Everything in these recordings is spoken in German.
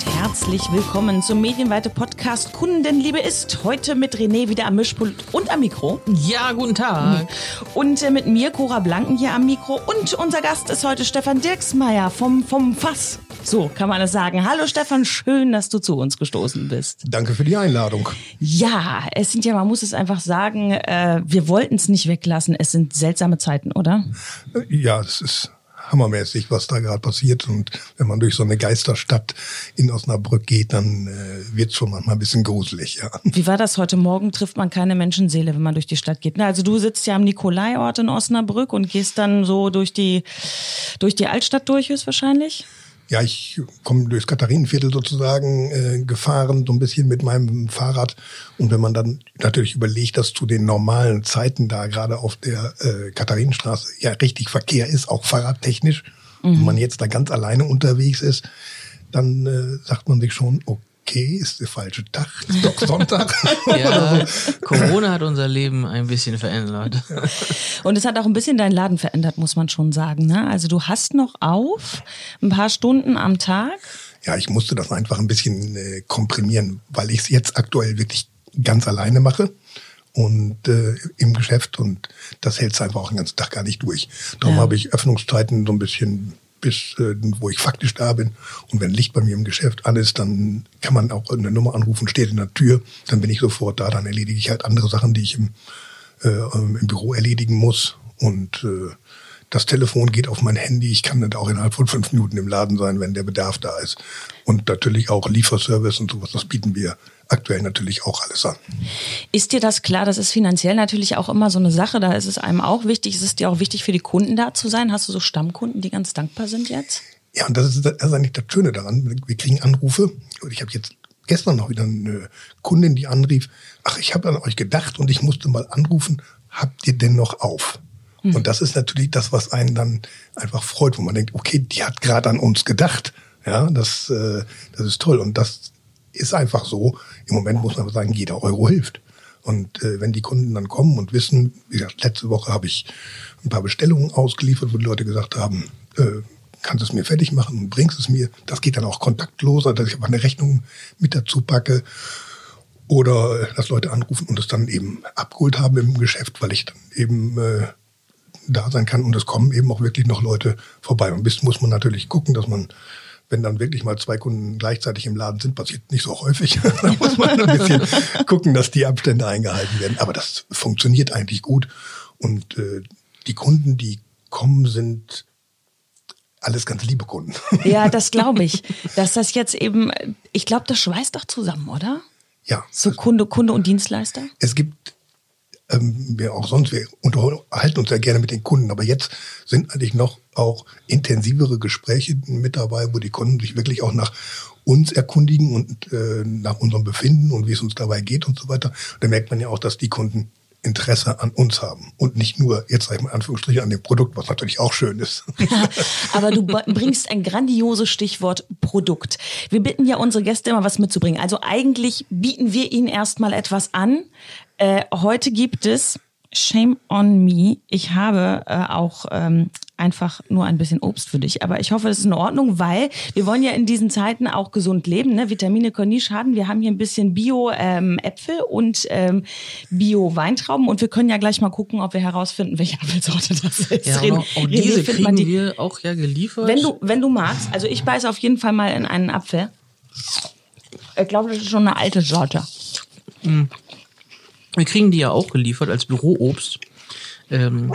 und herzlich willkommen zum medienweite Podcast Kundenliebe ist. Heute mit René wieder am Mischpult und am Mikro. Ja, guten Tag. Und äh, mit mir, Cora Blanken, hier am Mikro. Und unser Gast ist heute Stefan Dirksmeier vom, vom Fass. So kann man es sagen. Hallo Stefan, schön, dass du zu uns gestoßen bist. Danke für die Einladung. Ja, es sind ja, man muss es einfach sagen, äh, wir wollten es nicht weglassen. Es sind seltsame Zeiten, oder? Ja, es ist hammermäßig, was da gerade passiert. Und wenn man durch so eine Geisterstadt in Osnabrück geht, dann äh, wird schon manchmal ein bisschen gruselig, ja. Wie war das heute Morgen? Trifft man keine Menschenseele, wenn man durch die Stadt geht. Na, also du sitzt ja am Nikolaiort in Osnabrück und gehst dann so durch die, durch die Altstadt durch, höchstwahrscheinlich? Ja, ich komme durchs Katharinenviertel sozusagen äh, gefahren, so ein bisschen mit meinem Fahrrad. Und wenn man dann natürlich überlegt, dass zu den normalen Zeiten da gerade auf der äh, Katharinenstraße ja richtig Verkehr ist, auch fahrradtechnisch, mhm. und man jetzt da ganz alleine unterwegs ist, dann äh, sagt man sich schon, okay, okay, ist der falsche Tag, ist doch Sonntag. ja, Corona hat unser Leben ein bisschen verändert. Und es hat auch ein bisschen deinen Laden verändert, muss man schon sagen. Ne? Also du hast noch auf, ein paar Stunden am Tag. Ja, ich musste das einfach ein bisschen äh, komprimieren, weil ich es jetzt aktuell wirklich ganz alleine mache und äh, im Geschäft und das hält es einfach auch den ganzen Tag gar nicht durch. Darum ja. habe ich Öffnungszeiten so ein bisschen bis äh, wo ich faktisch da bin. Und wenn Licht bei mir im Geschäft an ist, dann kann man auch eine Nummer anrufen, steht in der Tür, dann bin ich sofort da, dann erledige ich halt andere Sachen, die ich im, äh, im Büro erledigen muss. Und äh, das Telefon geht auf mein Handy. Ich kann dann auch innerhalb von fünf Minuten im Laden sein, wenn der Bedarf da ist. Und natürlich auch Lieferservice und sowas, das bieten wir aktuell natürlich auch alles an. Ist dir das klar? Das ist finanziell natürlich auch immer so eine Sache. Da ist es einem auch wichtig. Ist es dir auch wichtig, für die Kunden da zu sein? Hast du so Stammkunden, die ganz dankbar sind jetzt? Ja, und das ist, das ist eigentlich das Schöne daran. Wir kriegen Anrufe. Und ich habe jetzt gestern noch wieder eine Kundin, die anrief, ach, ich habe an euch gedacht und ich musste mal anrufen, habt ihr denn noch auf? Mhm. Und das ist natürlich das, was einen dann einfach freut, wo man denkt, okay, die hat gerade an uns gedacht. Ja, das, äh, das ist toll. Und das ist einfach so. Im Moment muss man sagen, jeder Euro hilft. Und äh, wenn die Kunden dann kommen und wissen, wie gesagt, letzte Woche habe ich ein paar Bestellungen ausgeliefert, wo die Leute gesagt haben, äh, kannst du es mir fertig machen und bringst es mir. Das geht dann auch kontaktloser, dass ich aber eine Rechnung mit dazu packe. Oder äh, dass Leute anrufen und es dann eben abgeholt haben im Geschäft, weil ich dann eben äh, da sein kann. Und es kommen eben auch wirklich noch Leute vorbei. Und bis muss man natürlich gucken, dass man wenn dann wirklich mal zwei Kunden gleichzeitig im Laden sind, passiert nicht so häufig. da muss man ein bisschen gucken, dass die Abstände eingehalten werden. Aber das funktioniert eigentlich gut. Und äh, die Kunden, die kommen, sind alles ganz liebe Kunden. Ja, das glaube ich. Dass das jetzt eben, ich glaube, das schweißt doch zusammen, oder? Ja. So Kunde, Kunde und Dienstleister? Es gibt ähm, wir auch sonst, wir unterhalten uns ja gerne mit den Kunden, aber jetzt sind eigentlich noch auch intensivere Gespräche mit dabei, wo die Kunden sich wirklich auch nach uns erkundigen und äh, nach unserem Befinden und wie es uns dabei geht und so weiter. Da merkt man ja auch, dass die Kunden Interesse an uns haben und nicht nur, jetzt sage ich mal Anführungsstriche, an dem Produkt, was natürlich auch schön ist. Aber du bringst ein grandioses Stichwort Produkt. Wir bitten ja unsere Gäste immer was mitzubringen. Also eigentlich bieten wir ihnen erstmal etwas an, äh, heute gibt es Shame on me. Ich habe äh, auch ähm, einfach nur ein bisschen Obst für dich. Aber ich hoffe, das ist in Ordnung, weil wir wollen ja in diesen Zeiten auch gesund leben. Ne? Vitamine können nie schaden. Wir haben hier ein bisschen Bio-Äpfel ähm, und ähm, Bio-Weintrauben und wir können ja gleich mal gucken, ob wir herausfinden, welche Apfelsorte das ist. Ja, auch, auch diese kriegen die, wir auch ja geliefert. Wenn du, wenn du magst, also ich beiße auf jeden Fall mal in einen Apfel. Ich glaube, das ist schon eine alte Sorte. Mm. Wir kriegen die ja auch geliefert als Büroobst. Ähm,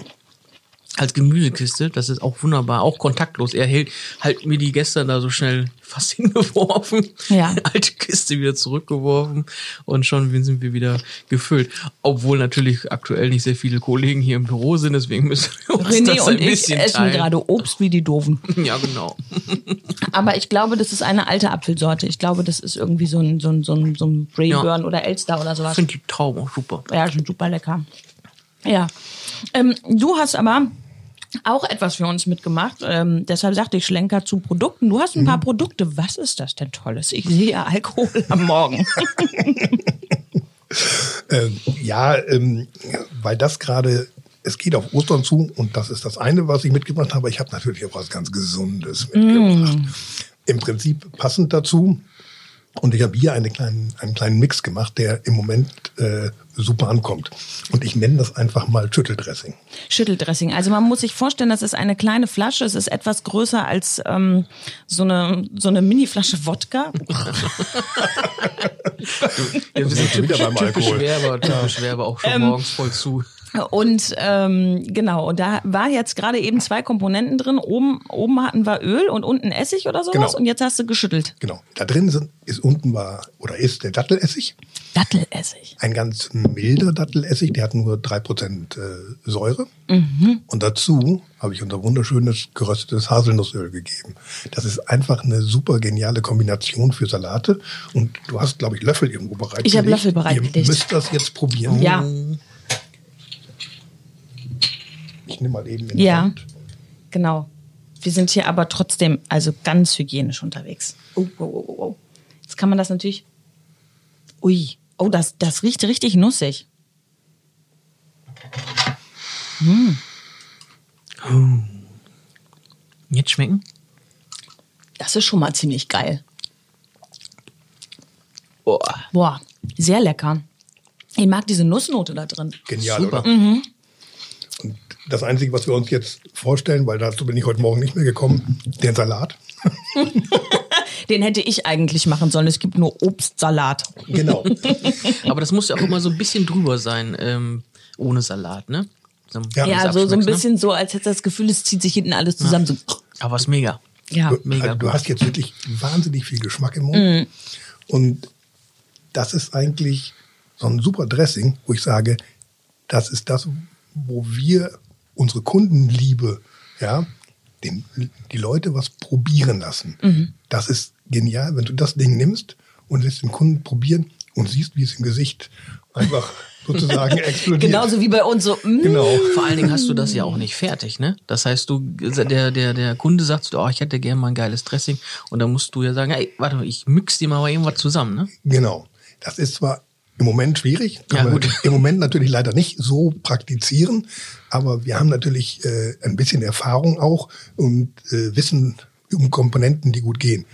als Gemüsekiste, das ist auch wunderbar, auch kontaktlos. Er hält halt mir die gestern da so schnell fast hingeworfen, ja. alte Kiste wieder zurückgeworfen und schon sind wir wieder gefüllt. Obwohl natürlich aktuell nicht sehr viele Kollegen hier im Büro sind, deswegen müssen wir uns René das ein und bisschen ich essen gerade Obst wie die Doofen. Ja, genau. Aber ich glaube, das ist eine alte Apfelsorte. Ich glaube, das ist irgendwie so ein, so ein, so ein, so ein Brayburn ja. oder Elster oder sowas. Ich finde die Trauben auch super. Ja, sind super lecker. Ja. Ähm, du hast aber auch etwas für uns mitgemacht. Ähm, deshalb sagte ich Schlenker zu Produkten. Du hast ein paar mhm. Produkte. Was ist das denn Tolles? Ich sehe Alkohol am Morgen. ähm, ja, ähm, weil das gerade, es geht auf Ostern zu und das ist das eine, was ich mitgebracht habe. Ich habe natürlich auch was ganz Gesundes mitgebracht. Mm. Im Prinzip passend dazu Und ich habe hier eine kleinen, einen kleinen Mix gemacht, der im Moment äh, super ankommt. Und ich nenne das einfach mal Schütteldressing. Schütteldressing. Also man muss sich vorstellen, das ist eine kleine Flasche. Es ist etwas größer als ähm, so eine so eine Mini-Flasche Wodka. Wir sind schon wieder beim typisch Alkohol. Werber, typisch Werber auch schon morgens voll zu. Und ähm, genau, und da war jetzt gerade eben zwei Komponenten drin. Oben, oben hatten wir Öl und unten Essig oder sowas. Genau. Und jetzt hast du geschüttelt. Genau. Da drin sind, ist unten war oder ist der Dattelessig. Dattelessig. Ein ganz milder Dattelessig, der hat nur 3% äh, Säure. Und dazu habe ich unser wunderschönes geröstetes Haselnussöl gegeben. Das ist einfach eine super geniale Kombination für Salate. Und du hast, glaube ich, Löffel irgendwo bereitgelegt. Ich habe Löffel bereitgelegt. Ihr müsst das jetzt probieren. Ja. Ich nehme mal eben in die Ja, Hand. genau. Wir sind hier aber trotzdem also ganz hygienisch unterwegs. Oh, oh, oh, oh, oh. Jetzt kann man das natürlich. Ui. Oh, das, das riecht richtig nussig. Jetzt schmecken? Das ist schon mal ziemlich geil. Boah. Boah, sehr lecker. Ich mag diese Nussnote da drin. Genial, Super. oder? Und das Einzige, was wir uns jetzt vorstellen, weil dazu bin ich heute Morgen nicht mehr gekommen, der Salat. Den hätte ich eigentlich machen sollen. Es gibt nur Obstsalat. Genau. Aber das muss ja auch immer so ein bisschen drüber sein, ähm, ohne Salat, ne? So, Ja. Ja, so, so ein Abschmecken, bisschen so, als hätte das Gefühl, es zieht sich hinten alles zusammen. So. Ne? Aber ist mega. Ja. Du, Mega also, du hast jetzt wirklich wahnsinnig viel Geschmack im Mund. Und das ist eigentlich so ein super Dressing, wo ich sage, das ist das, wo wir unsere Kundenliebe, ja, den, die Leute was probieren lassen. Das ist genial, wenn du das Ding nimmst und lässt den Kunden probieren und siehst, wie es im Gesicht einfach sozusagen explodiert. Genauso wie bei uns so. mm. Genau. Vor allen Dingen hast du das ja auch nicht fertig, ne? Das heißt, du, der, der, der Kunde sagt, oh, ich hätte gerne mal ein geiles Dressing. Und dann musst du ja sagen, ey, warte mal, ich mix dir mal irgendwas zusammen, ne? Genau. Das ist zwar im Moment schwierig, Ja, man im Moment natürlich leider nicht so praktizieren, aber wir haben natürlich äh, ein bisschen Erfahrung auch und äh, wissen um Komponenten, die gut gehen.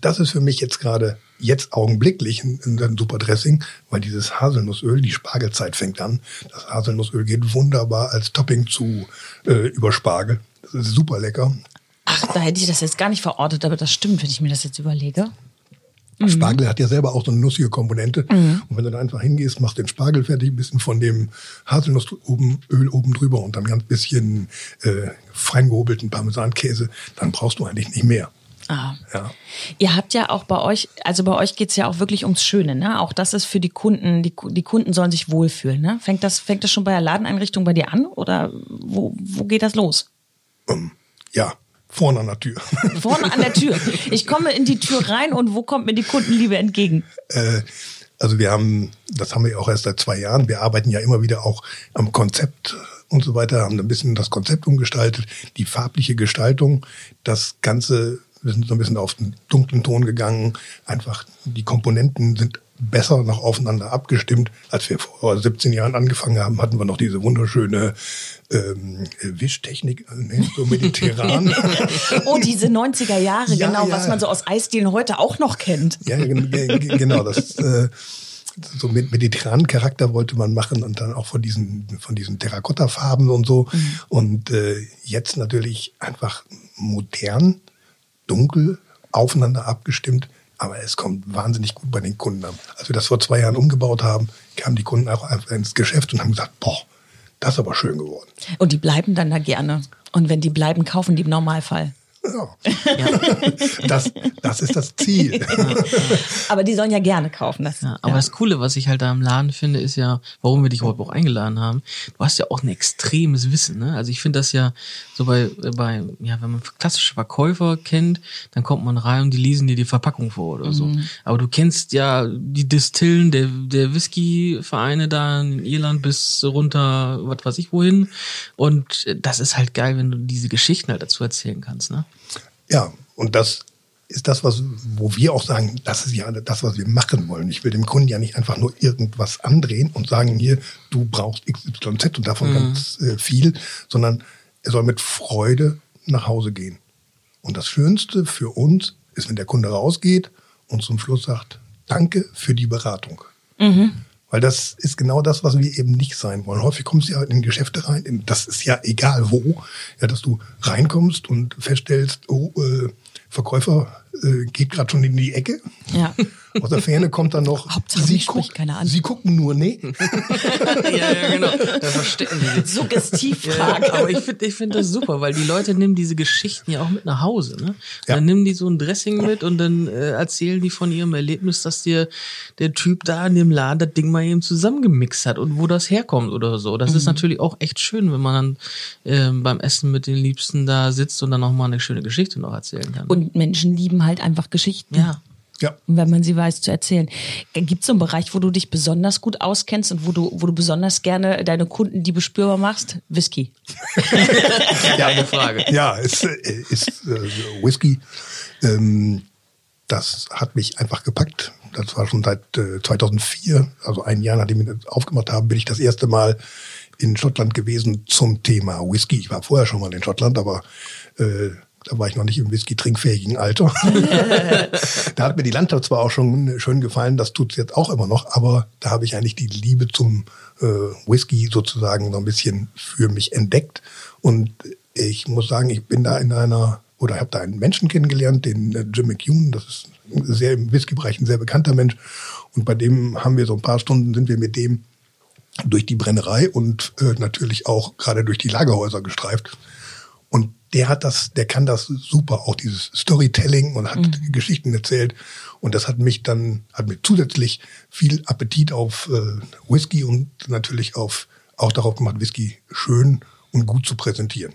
Das ist für mich jetzt gerade jetzt augenblicklich ein, ein super Dressing, weil dieses Haselnussöl, die Spargelzeit fängt an. Das Haselnussöl geht wunderbar als Topping zu äh, über Spargel. Das ist super lecker. Ach, da hätte ich das jetzt gar nicht verortet, aber das stimmt, wenn ich mir das jetzt überlege. Spargel hat ja selber auch so eine nussige Komponente. Mhm. Und wenn du da einfach hingehst, machst den Spargel fertig, ein bisschen von dem Haselnussöl oben, drüber und dann ganz bisschen äh, fein gehobelten Parmesankäse, dann brauchst du eigentlich nicht mehr. Ah. Ja. Ihr habt ja auch bei euch, also bei euch geht's ja auch wirklich ums Schöne, ne? Auch das ist für die Kunden, die, die Kunden sollen sich wohlfühlen, ne? Fängt das, fängt das schon bei der Ladeneinrichtung bei dir an oder wo, wo geht das los? Ähm, ja, vorne an der Tür. Vorne an der Tür. Ich komme in die Tür rein und wo kommt mir die Kundenliebe entgegen? Äh, also wir haben, das haben wir auch erst seit zwei Jahren, wir arbeiten ja immer wieder auch am Konzept und so weiter, haben ein bisschen das Konzept umgestaltet, die farbliche Gestaltung, das Ganze, wir sind so ein bisschen auf den dunklen Ton gegangen, einfach die Komponenten sind besser noch aufeinander abgestimmt. Als wir vor 17 Jahren angefangen haben, hatten wir noch diese wunderschöne ähm, Wischtechnik, äh, so mediterran. Oh, diese 90er Jahre, Ja, genau, ja. was man so aus Eisdielen heute auch noch kennt. Ja, ja, gen- gen- genau. Das äh, so mit mediterranen Charakter wollte man machen und dann auch von diesen von diesen Terrakotta-Farben und so. Und äh, jetzt natürlich einfach modern, dunkel, aufeinander abgestimmt. Aber es kommt wahnsinnig gut bei den Kunden an. Als wir das vor zwei Jahren umgebaut haben, kamen die Kunden auch einfach ins Geschäft und haben gesagt, boah, das ist aber schön geworden. Und die bleiben dann da gerne. Und wenn die bleiben, kaufen die im Normalfall. Ja. Das, das ist das Ziel. Aber die sollen ja gerne kaufen. Das, Ja, aber das Coole, was ich halt da im Laden finde, ist ja, warum wir dich heute auch eingeladen haben. Du hast ja auch ein extremes Wissen, ne? Also ich finde das ja so bei, bei, ja, wenn man klassische Verkäufer kennt, dann kommt man rein und die lesen dir die Verpackung vor oder so. Aber du kennst ja die Distillen der, der Whisky-Vereine da in Irland bis runter, was weiß ich wohin. Und das ist halt geil, wenn du diese Geschichten halt dazu erzählen kannst, ne? Ja, und das ist das, was, wo wir auch sagen, das ist ja das, was wir machen wollen. Ich will dem Kunden ja nicht einfach nur irgendwas andrehen und sagen, hier, du brauchst XYZ und davon ganz äh, viel, sondern er soll mit Freude nach Hause gehen. Und das Schönste für uns ist, wenn der Kunde rausgeht und zum Schluss sagt, danke für die Beratung. Weil das ist genau das, was wir eben nicht sein wollen. Häufig kommst du ja in Geschäfte rein, in, das ist ja egal wo, ja, dass du reinkommst und feststellst, oh, äh, Verkäufer äh, geht gerade schon in die Ecke. Ja. Aus der Ferne kommt dann noch, Hauptsache, sie, spricht keiner an. sie gucken nur, nee. ja, ja, genau. Da verstecken die sich. Suggestivfrage. Ja, aber ich finde ich find das super, weil die Leute nehmen diese Geschichten ja auch mit nach Hause. Ne? Ja. Dann nehmen die so ein Dressing mit und dann äh, erzählen die von ihrem Erlebnis, dass dir der Typ da in dem Laden das Ding mal eben zusammengemixt hat und wo das herkommt oder so. Das ist natürlich auch echt schön, wenn man dann ähm, beim Essen mit den Liebsten da sitzt und dann noch mal eine schöne Geschichte noch erzählen kann. Und Menschen lieben halt einfach Geschichten. ja. Ja, Und wenn man sie weiß zu erzählen. Gibt es so einen Bereich, wo du dich besonders gut auskennst und wo du, wo du besonders gerne deine Kunden die bespürbar machst? Whisky. Keine Frage. ja, es äh, ist äh, Whisky. Ähm, das hat mich einfach gepackt. Das war schon seit äh, 2004, also ein Jahr nachdem wir das aufgemacht haben, bin ich das erste Mal in Schottland gewesen zum Thema Whisky. Ich war vorher schon mal in Schottland, aber äh, da war ich noch nicht im Whisky-trinkfähigen Alter. da hat mir die Landschaft zwar auch schon schön gefallen, das tut's jetzt auch immer noch, aber da habe ich eigentlich die Liebe zum äh, Whisky sozusagen noch ein bisschen für mich entdeckt. Und ich muss sagen, ich bin da in einer, oder habe da einen Menschen kennengelernt, den äh, Jim McEwen, das ist sehr im Whisky-Bereich ein sehr bekannter Mensch. Und bei dem haben wir so ein paar Stunden, sind wir mit dem durch die Brennerei und äh, natürlich auch gerade durch die Lagerhäuser gestreift. Und der hat das, der kann das super, auch dieses Storytelling und hat Geschichten erzählt. Und das hat mich dann, hat mir zusätzlich viel Appetit auf äh, Whisky und natürlich auf, auch darauf gemacht, Whisky schön und gut zu präsentieren.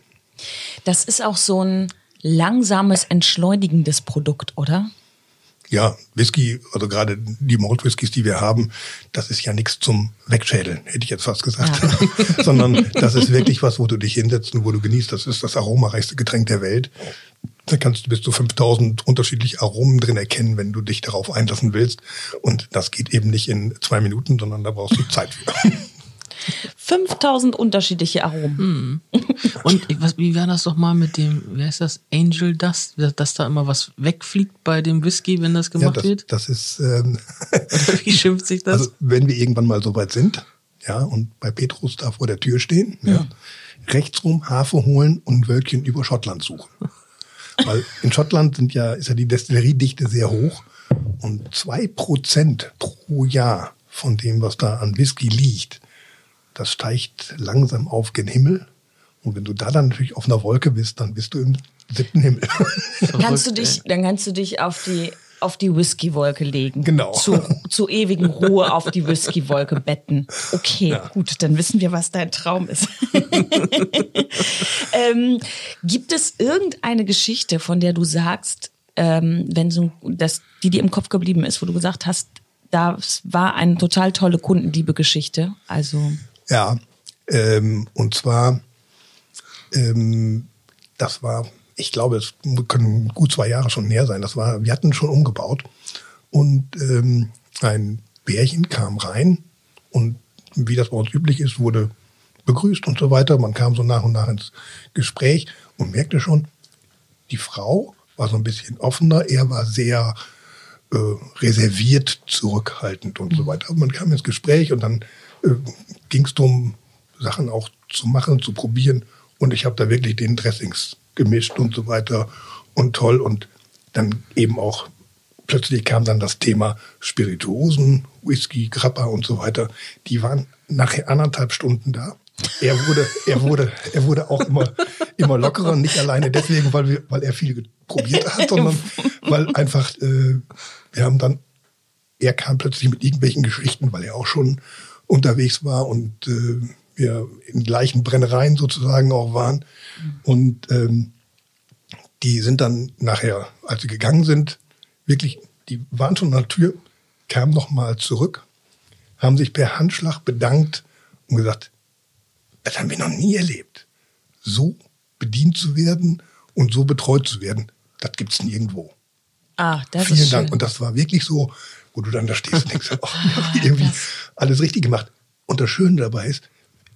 Das ist auch so ein langsames, entschleunigendes Produkt, oder? Ja, Whisky, also gerade die Malt Whiskys, die wir haben, das ist ja nichts zum Wegschädeln, hätte ich jetzt fast gesagt. Sondern das ist wirklich was, wo du dich hinsetzt und wo du genießt. Das ist das aromareichste Getränk der Welt. Da kannst du bis zu 5000 unterschiedliche Aromen drin erkennen, wenn du dich darauf einlassen willst. Und das geht eben nicht in zwei Minuten, sondern da brauchst du Zeit für. 5000 unterschiedliche Aromen. Und ich- was, wie war das doch mal mit dem, wie heißt das, Angel Dust, dass da immer was wegfliegt bei dem Whisky, wenn das Ja, gemacht das, wird? das ist, ähm, wie schimpft sich das? Also wenn wir irgendwann mal soweit sind, ja, und bei Petrus da vor der Tür stehen, ja, rechtsrum Hafe holen und ein Wölkchen über Schottland suchen. Weil in Schottland sind ja, ist ja die Destilleriedichte sehr hoch und zwei Prozent pro Jahr von dem, was da an Whisky liegt, das steigt langsam auf gen Himmel. Und wenn du da dann natürlich auf einer Wolke bist, dann bist du im siebten Himmel. kannst du dich, dann kannst du dich auf die auf die Whisky-Wolke legen. Genau. Zu, zu ewigen Ruhe auf die Whisky-Wolke betten. Okay, gut, dann wissen wir, was dein Traum ist. ähm, gibt es irgendeine Geschichte, von der du sagst, ähm, wenn so, dass die dir im Kopf geblieben ist, wo du gesagt hast, das war eine total tolle Kundenliebe-Geschichte. Also Ja, ähm, und zwar, ähm, das war, ich glaube, es können gut zwei Jahre schon her sein. Das war, wir hatten schon umgebaut und ähm, ein Bärchen kam rein und wie das bei uns üblich ist, wurde begrüßt und so weiter. Man kam so nach und nach ins Gespräch und merkte schon, die Frau war so ein bisschen offener, er war sehr äh, reserviert, zurückhaltend und so weiter. Aber man kam ins Gespräch und dann äh, ging es darum, Sachen auch zu machen, zu probieren. Und ich habe da wirklich den Dressings gemischt und so weiter und toll. Und dann eben auch plötzlich kam dann das Thema Spirituosen, Whisky, Grappa und so weiter. Die waren nachher anderthalb Stunden da. Er wurde, er wurde, er wurde auch immer, immer lockerer, nicht alleine deswegen, weil wir, weil er viel probiert hat, sondern weil einfach, äh, wir haben dann, er kam plötzlich mit irgendwelchen Geschichten, weil er auch schon unterwegs war und äh, wir in gleichen Brennereien sozusagen auch waren. Und ähm, die sind dann nachher, als sie gegangen sind, wirklich, die waren schon an der Tür, kamen noch mal zurück, haben sich per Handschlag bedankt und gesagt, das haben wir noch nie erlebt. So bedient zu werden und so betreut zu werden, das gibt's nirgendwo. ah, das Vielen ist Dank. schön. Und das war wirklich so, wo du dann da stehst und denkst, oh, irgendwie alles richtig gemacht. Und das Schöne dabei ist,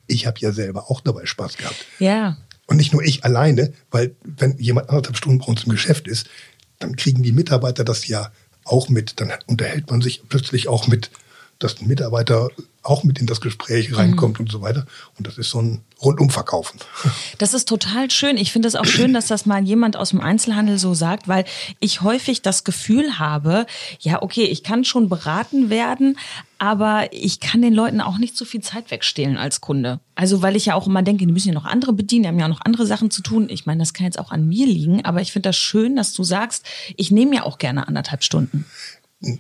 ich habe ja selber auch dabei Spaß gehabt. Ja. Und nicht nur ich alleine, weil wenn jemand anderthalb Stunden bei uns im Geschäft ist, dann kriegen die Mitarbeiter das ja auch mit, dann unterhält man sich plötzlich auch mit, dass ein Mitarbeiter auch mit in das Gespräch reinkommt und so weiter. Und das ist so ein Rundumverkaufen. Das ist total schön. Ich finde es auch schön, dass das mal jemand aus dem Einzelhandel so sagt, weil ich häufig das Gefühl habe, ja, okay, ich kann schon beraten werden, aber ich kann den Leuten auch nicht so viel Zeit wegstehlen als Kunde. Also, weil ich ja auch immer denke, die müssen ja noch andere bedienen, die haben ja noch andere Sachen zu tun. Ich meine, das kann jetzt auch an mir liegen, aber ich finde das schön, dass du sagst, ich nehme ja auch gerne anderthalb Stunden.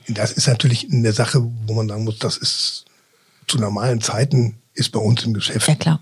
Das ist natürlich eine Sache, wo man sagen muss, das ist zu normalen Zeiten ist bei uns im Geschäft Ja,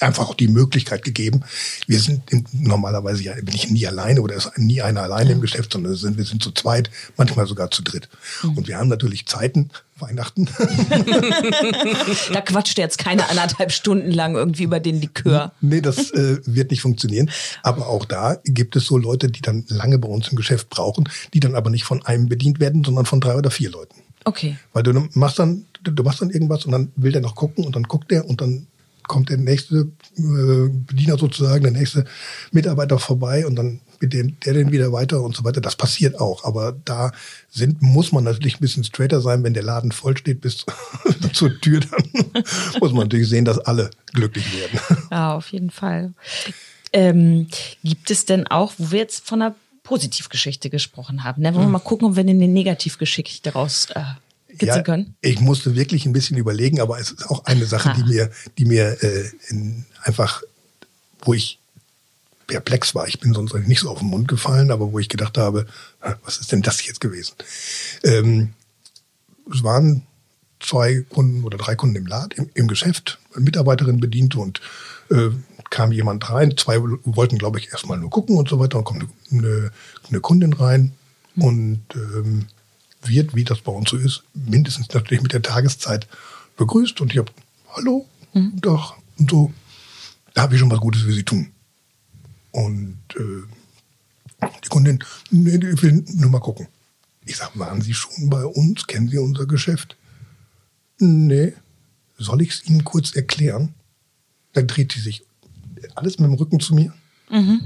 einfach auch die Möglichkeit gegeben. Wir sind im, normalerweise ja bin ich nie alleine oder ist nie einer alleine im Geschäft, sondern sind, wir sind zu zweit, manchmal sogar zu dritt. Mhm. Und wir haben natürlich Zeiten, Weihnachten, Da quatscht jetzt keine anderthalb Stunden lang irgendwie über den Likör. Nee, das äh, wird nicht funktionieren. Aber auch da gibt es so Leute, die dann lange bei uns im Geschäft brauchen, die dann aber nicht von einem bedient werden, sondern von drei oder vier Leuten. Okay. Weil du machst dann, du machst dann irgendwas und dann will der noch gucken und dann guckt der und dann kommt der nächste äh, Bediener sozusagen, der nächste Mitarbeiter vorbei und dann mit dem, der den wieder weiter und so weiter. Das passiert auch. Aber da sind, muss man natürlich ein bisschen straighter sein, wenn der Laden voll steht bis zur Tür, dann muss man natürlich sehen, dass alle glücklich werden. Ja, auf jeden Fall. Ähm, gibt es denn auch, wo wir jetzt von einer Positivgeschichte gesprochen haben, ne? wollen wir mal gucken, ob wir eine Negativgeschichte raus äh, skizzen können? Ich musste wirklich ein bisschen überlegen, aber es ist auch eine Sache, die Ha. mir, die mir äh, in, einfach, wo ich perplex war. Ich bin sonst nicht so auf den Mund gefallen, aber wo ich gedacht habe, "Ah, was ist denn das jetzt gewesen? Ähm, es waren zwei Kunden oder drei Kunden im Laden, im, im Geschäft, eine Mitarbeiterin bediente und äh, kam jemand rein. Zwei wollten, glaube ich, erstmal nur gucken und so weiter. Dann kommt eine, eine, eine Kundin rein und ähm, wird, wie das bei uns so ist, mindestens natürlich mit der Tageszeit begrüßt. Und ich habe, hallo, doch, und so, da habe ich schon was Gutes für Sie tun. Und äh, die Kundin, nee, ich will nur mal gucken. Ich sag, waren Sie schon bei uns? Kennen Sie unser Geschäft? Nee. Soll ich es Ihnen kurz erklären? Dann dreht sie sich alles mit dem Rücken zu mir.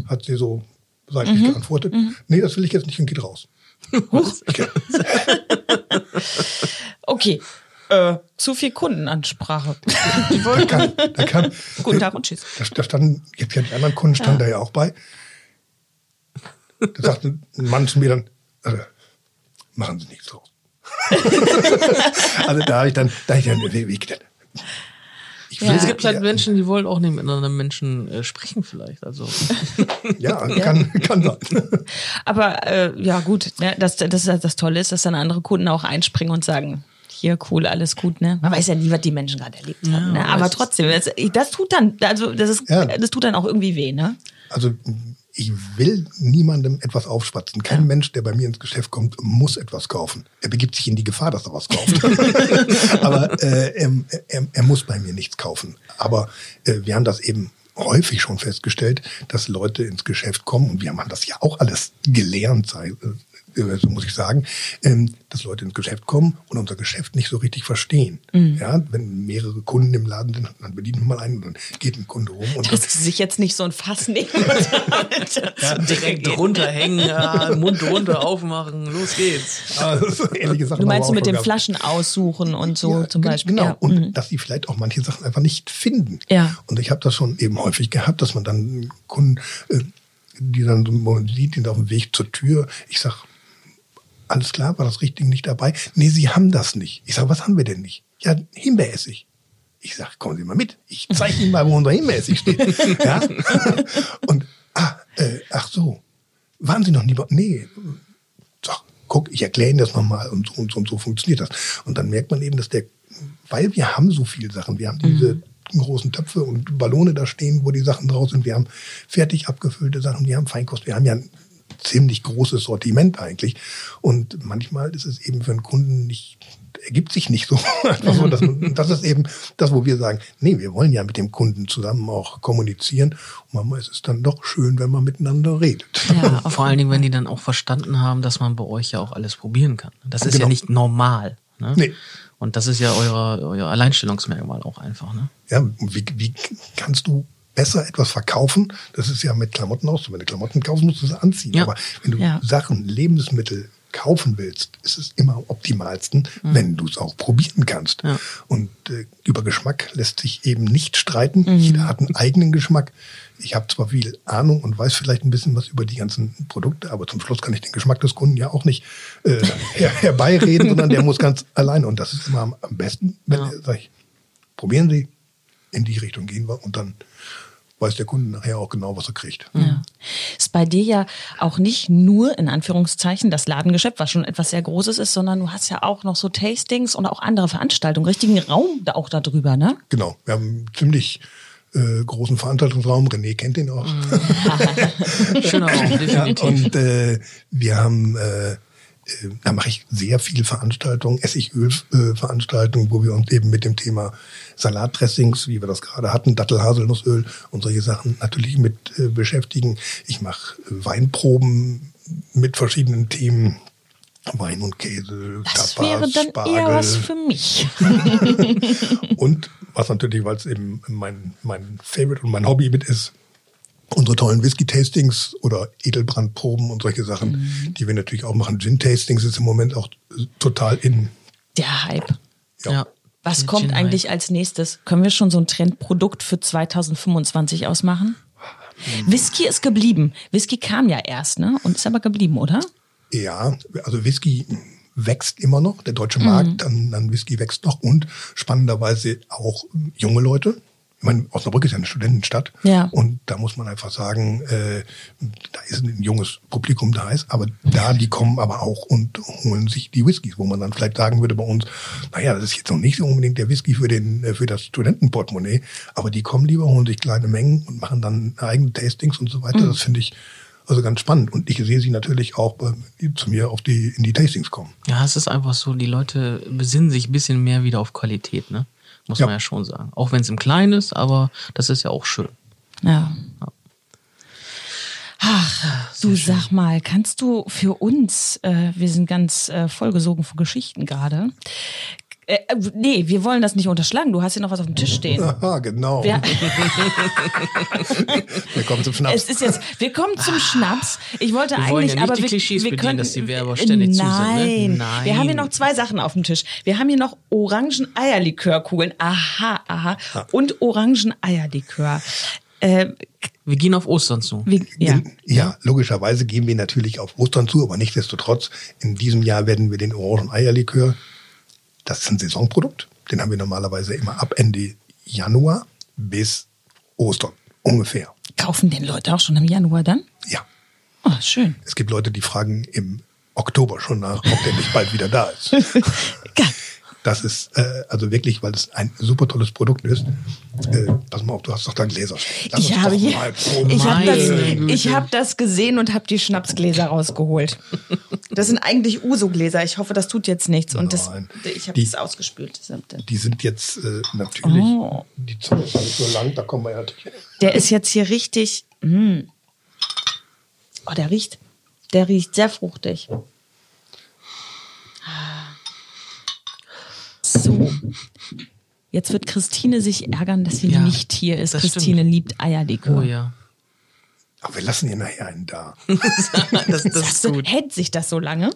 Hat sie so seitlich geantwortet. Nee, das will ich jetzt nicht und geht raus. Okay. Äh, zu viel Kundenansprache. Da kam, da kam, Guten Tag und tschüss. Da, da standen, jetzt ja die anderen Kunden standen da ja auch bei. Da sagte ein Mann zu mir dann, also, machen Sie nichts draus. also da habe ich dann, da hab ich dann, wie, denn? Ich Ja. Es gibt halt Menschen, die wollen auch nicht mit anderen Menschen äh, sprechen vielleicht. Also Ja, kann, kann sein. Aber äh, ja gut, ne, das, das, das Tolle ist, dass dann andere Kunden auch einspringen und sagen, hier cool, alles gut, ne? Man weiß ja nie, was die Menschen gerade erlebt haben. Ne? man Aber trotzdem, das, das tut dann, also das ist, Ja. das tut dann auch irgendwie weh, ne? Also ich will niemandem etwas aufschwatzen. Kein Mensch, der bei mir ins Geschäft kommt, muss etwas kaufen. Er begibt sich in die Gefahr, dass er was kauft. Aber äh, er, er, er muss bei mir nichts kaufen. Aber äh, wir haben das eben häufig schon festgestellt, dass Leute ins Geschäft kommen. Und wir haben das ja auch alles gelernt, sei, äh, so muss ich sagen, ähm, dass Leute ins Geschäft kommen und unser Geschäft nicht so richtig verstehen. Ja, wenn mehrere Kunden im Laden sind, dann bedient man mal einen und dann geht ein Kunde rum und Dass sie sich jetzt nicht so ein Fass nehmen und direkt runterhängen, ja, Mund runter aufmachen, los geht's. Also, ähnliche Sachen Du meinst wir mit schon Flaschen aussuchen und so Ja, zum Beispiel. Genau, Ja. und mhm. dass sie vielleicht auch manche Sachen einfach nicht finden. Ja. Und ich habe das schon eben häufig gehabt, dass man dann Kunden, äh, die dann so sieht, die auf dem Weg zur Tür, ich sag, alles klar, war das Richtige nicht dabei? Nee, sie haben das nicht. Ich sag, was haben wir denn nicht? Ja, Himbeeressig. Ich sag, kommen Sie mal mit. Ich zeige Ihnen mal, wo unser Himbeeressig steht. ja? Und, ah, äh, ach so. Waren Sie noch nie bei, nee, so, guck, ich erkläre Ihnen das nochmal und so und so und so funktioniert das. Und dann merkt man eben, dass der, weil wir haben so viele Sachen, wir haben diese großen Töpfe und Ballone da stehen, wo die Sachen drauf sind, wir haben fertig abgefüllte Sachen, wir haben Feinkost, wir haben ja ziemlich großes Sortiment eigentlich. Und manchmal ist es eben für einen Kunden nicht, ergibt sich nicht so. So man, das ist eben das, wo wir sagen, nee, wir wollen ja mit dem Kunden zusammen auch kommunizieren. Und manchmal ist es dann doch schön, wenn man miteinander redet. Ja, Vor allen Dingen, wenn die dann auch verstanden haben, dass man bei euch ja auch alles probieren kann. Das ist ja Genau. nicht normal. Ne? Nee. Und das ist ja euer, euer Alleinstellungsmerkmal auch einfach. Ne? Ja, wie, wie kannst du besser etwas verkaufen? Das ist ja mit Klamotten auch so. Wenn du Klamotten kaufst, musst du sie anziehen. Ja. Aber wenn du Ja. Sachen, Lebensmittel, kaufen willst, ist es immer am optimalsten, wenn du es auch probieren kannst. Ja. Und äh, über Geschmack lässt sich eben nicht streiten. Jeder hat einen eigenen Geschmack. Ich habe zwar viel Ahnung und weiß vielleicht ein bisschen was über die ganzen Produkte, aber zum Schluss kann ich den Geschmack des Kunden ja auch nicht äh, her herbeireden, sondern der muss ganz alleine. Und das ist immer am, am besten, wenn Ja. er sagt, probieren Sie, in die Richtung gehen wir und dann weiß der Kunde nachher auch genau, was er kriegt. Ja. Ist bei dir ja auch nicht nur in Anführungszeichen das Ladengeschäft, was schon etwas sehr Großes ist, sondern du hast ja auch noch so Tastings und auch andere Veranstaltungen, richtigen Raum da auch darüber, ne? Genau, wir haben einen ziemlich äh, großen Veranstaltungsraum. René kennt den auch. Schöner Raum, Ja, definitiv. und äh, wir haben, äh, da mache ich sehr viele Veranstaltungen, Essigöl-Veranstaltungen, wo wir uns eben mit dem Thema Salatdressings, wie wir das gerade hatten, Dattel, Haselnussöl und solche Sachen natürlich mit äh, beschäftigen. Ich mache äh, Weinproben mit verschiedenen Themen. Wein und Käse, Das Tapas, wäre dann Spargel. eher was für mich. Und was natürlich, weil es eben mein, mein Favorite und mein Hobby mit ist, unsere tollen Whisky-Tastings oder Edelbrandproben und solche Sachen, die wir natürlich auch machen. Gin-Tastings ist im Moment auch äh, total in. Der Hype. Ja. Ja. Was Gin- kommt Gin eigentlich als nächstes? Können wir schon so ein Trendprodukt für 2025 ausmachen? Whisky ist geblieben. Whisky kam ja erst, ne? Und ist aber geblieben, oder? Ja, also Whisky wächst immer noch, der deutsche Markt an, an Whisky wächst noch und spannenderweise auch junge Leute. Ich meine, Osnabrück ist ja eine Studentenstadt Ja. und da muss man einfach sagen, äh, da ist ein junges Publikum da ist, aber da, die kommen aber auch und holen sich die Whiskys, wo man dann vielleicht sagen würde bei uns, naja, das ist jetzt noch nicht so unbedingt der Whisky für, den, äh, für das Studentenportemonnaie, aber die kommen lieber, holen sich kleine Mengen und machen dann eigene Tastings und so weiter. Das finde ich also ganz spannend. Und ich sehe sie natürlich auch bei, die zu mir auf die, in die Tastings kommen. Ja, es ist einfach so, die Leute besinnen sich ein bisschen mehr wieder auf Qualität, ne? Muss Ja. man ja schon sagen. Auch wenn es im Kleinen ist, aber das ist ja auch schön. Ja. Ach, du sag mal, kannst du für uns, äh, wir sind ganz äh, vollgesogen von Geschichten gerade. Äh, äh, nee, wir wollen das nicht unterschlagen. Du hast hier noch was auf dem Tisch stehen. Aha, genau. Wir, Wir kommen zum Schnaps. es ist jetzt, wir kommen zum Schnaps. Ich wollte Wir wollen eigentlich, ja nicht aber die wir, Klischees wir bedienen, können, dass die Werber ständig zu sind, ne? Nein. Nein. Wir haben hier noch zwei Sachen auf dem Tisch. Wir haben hier noch Orangen-Eierlikörkugeln. Aha, aha. Und Orangen-Eierlikör. Äh, Wir gehen auf Ostern zu. wie, ja. Ja, logischerweise gehen wir natürlich auf Ostern zu, aber nichtsdestotrotz, in diesem Jahr werden wir den Orangen-Eierlikör, das ist ein Saisonprodukt, den haben wir normalerweise immer ab Ende Januar bis Ostern, ungefähr. Kaufen den Leute auch schon im Januar dann? Ja, Oh, schön. es gibt Leute, die fragen im Oktober schon nach, ob der nicht bald wieder da ist. Das ist äh, also wirklich, weil es ein super tolles Produkt ist. Äh, pass mal auf, du hast doch da Gläser. Lass Ich habe hier, ich habe das, ich habe das gesehen und habe die Schnapsgläser rausgeholt. Das sind eigentlich Uso-Gläser. Ich hoffe, das tut jetzt nichts. Und das, ich habe das ausgespült. Die sind jetzt äh, natürlich, Oh. die Zunge ist nicht so lang, da kommen wir ja natürlich. Der ist jetzt hier richtig. Mm. Oh, der riecht, der riecht sehr fruchtig. So. Jetzt wird Christine sich ärgern, dass sie Ja, nicht hier ist. Christine stimmt. liebt Eierlikör. Oh ja. Aber wir lassen ihr nachher einen da. das, das ist du, gut. hält sich das so lange?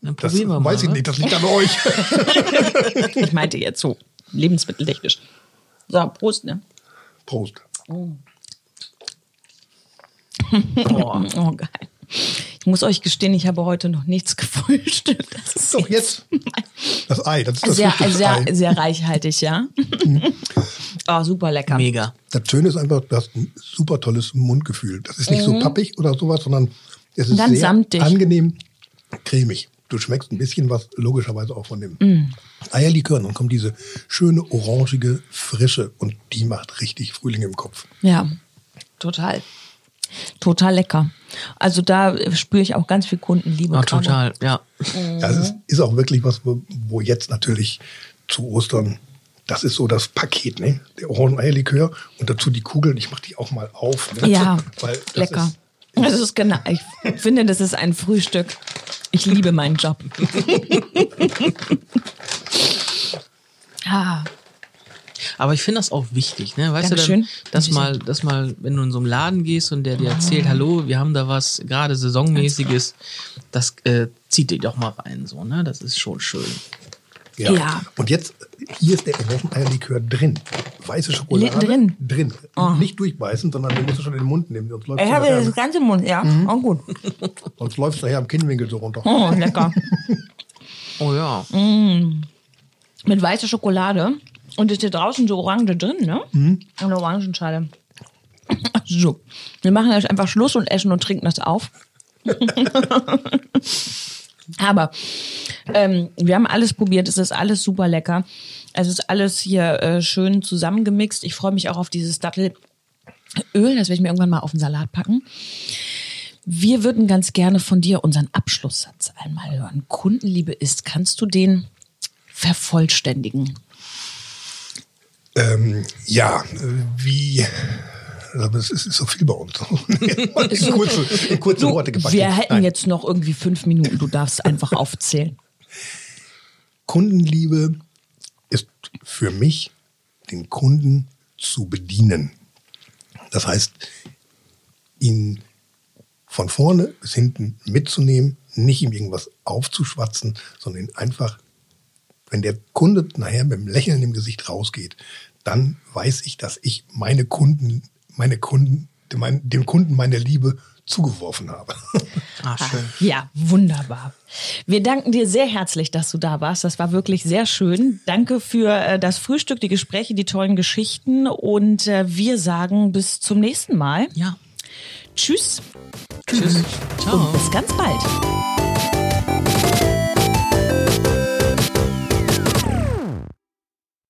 Dann Das wir mal. weiß ich ne? nicht, das liegt an euch. Ich meinte jetzt so lebensmitteltechnisch. So, Prost, ne? Prost. Boah. Oh, geil. Ich muss euch gestehen, ich habe heute noch nichts gefrühstückt. Das ist Doch, jetzt. Das Ei, das ist das sehr, sehr, sehr reichhaltig, ja. Oh, super lecker. Mega. Das Schöne ist einfach, du hast ein super tolles Mundgefühl. Das ist nicht so pappig oder sowas, sondern es ist Mhm. Sehr samtig. angenehm cremig. Du schmeckst ein bisschen was, logischerweise auch von dem Mhm. Eierlikör. Und dann kommt diese schöne, orangige Frische und die macht richtig Frühling im Kopf. Ja, total. Total lecker. Also da spüre ich auch ganz viel Kundenliebe. Ja, total, ja. Ja, es ist, ist auch wirklich was, wo, wo jetzt natürlich zu Ostern, das ist so das Paket, ne? Der Orangen-Eierlikör und dazu die Kugeln. Ich mache die auch mal auf. Ne? Ja, Weil das lecker. Ist, Das ist genau. Ich finde, das ist ein Frühstück. Ich liebe meinen Job. ah, Aber ich finde das auch wichtig, ne? Weißt Dankeschön. du, dann, dass mal, dass mal, wenn du in so einen Laden gehst und der dir erzählt, hallo, wir haben da was gerade saisonmäßiges, das äh, zieht dich doch mal rein, so, ne? Das ist schon schön. Ja. Ja. Und jetzt, hier ist der Orangeneierlikör drin. Weiße Schokolade. Li- drin? Drin. Nicht durchbeißen, sondern den musst du schon in den Mund nehmen. Sonst läuft Ich habe das ganze im Mund, ja. Mhm. Oh, gut. sonst läuft's nachher am Kinnwinkel so runter. Oh, lecker. Oh ja. Mit weißer Schokolade. Und ist hier draußen so Orange drin, ne? Mhm. Eine Orangenschale. So. Wir machen jetzt einfach Schluss und essen und trinken das auf. Aber ähm, wir haben alles probiert, es ist alles super lecker. Es ist alles hier äh, schön zusammengemixt. Ich freue mich auch auf dieses Dattelöl, das werde ich mir irgendwann mal auf den Salat packen. Wir würden ganz gerne von dir unseren Abschlusssatz einmal hören. Kundenliebe ist, kannst du den vervollständigen? Ähm, ja, wie. Es ist, so viel bei uns. in kurze, in kurze Worte gepackt. Wir hätten Nein. jetzt noch irgendwie fünf Minuten, du darfst einfach aufzählen. Kundenliebe ist für mich, den Kunden zu bedienen. Das heißt, ihn von vorne bis hinten mitzunehmen, nicht ihm irgendwas aufzuschwatzen, sondern ihn einfach, wenn der Kunde nachher mit einem Lächeln im Gesicht rausgeht, dann weiß ich, dass ich meine Kunden, meine Kunden, dem, dem Kunden meine Liebe zugeworfen habe. Ah, schön. Ja, wunderbar. Wir danken dir sehr herzlich, dass du da warst. Das war wirklich sehr schön. Danke für äh, das Frühstück, die Gespräche, die tollen Geschichten und äh, wir sagen bis zum nächsten Mal. Ja. Tschüss Tschüss. Ciao. und bis ganz bald.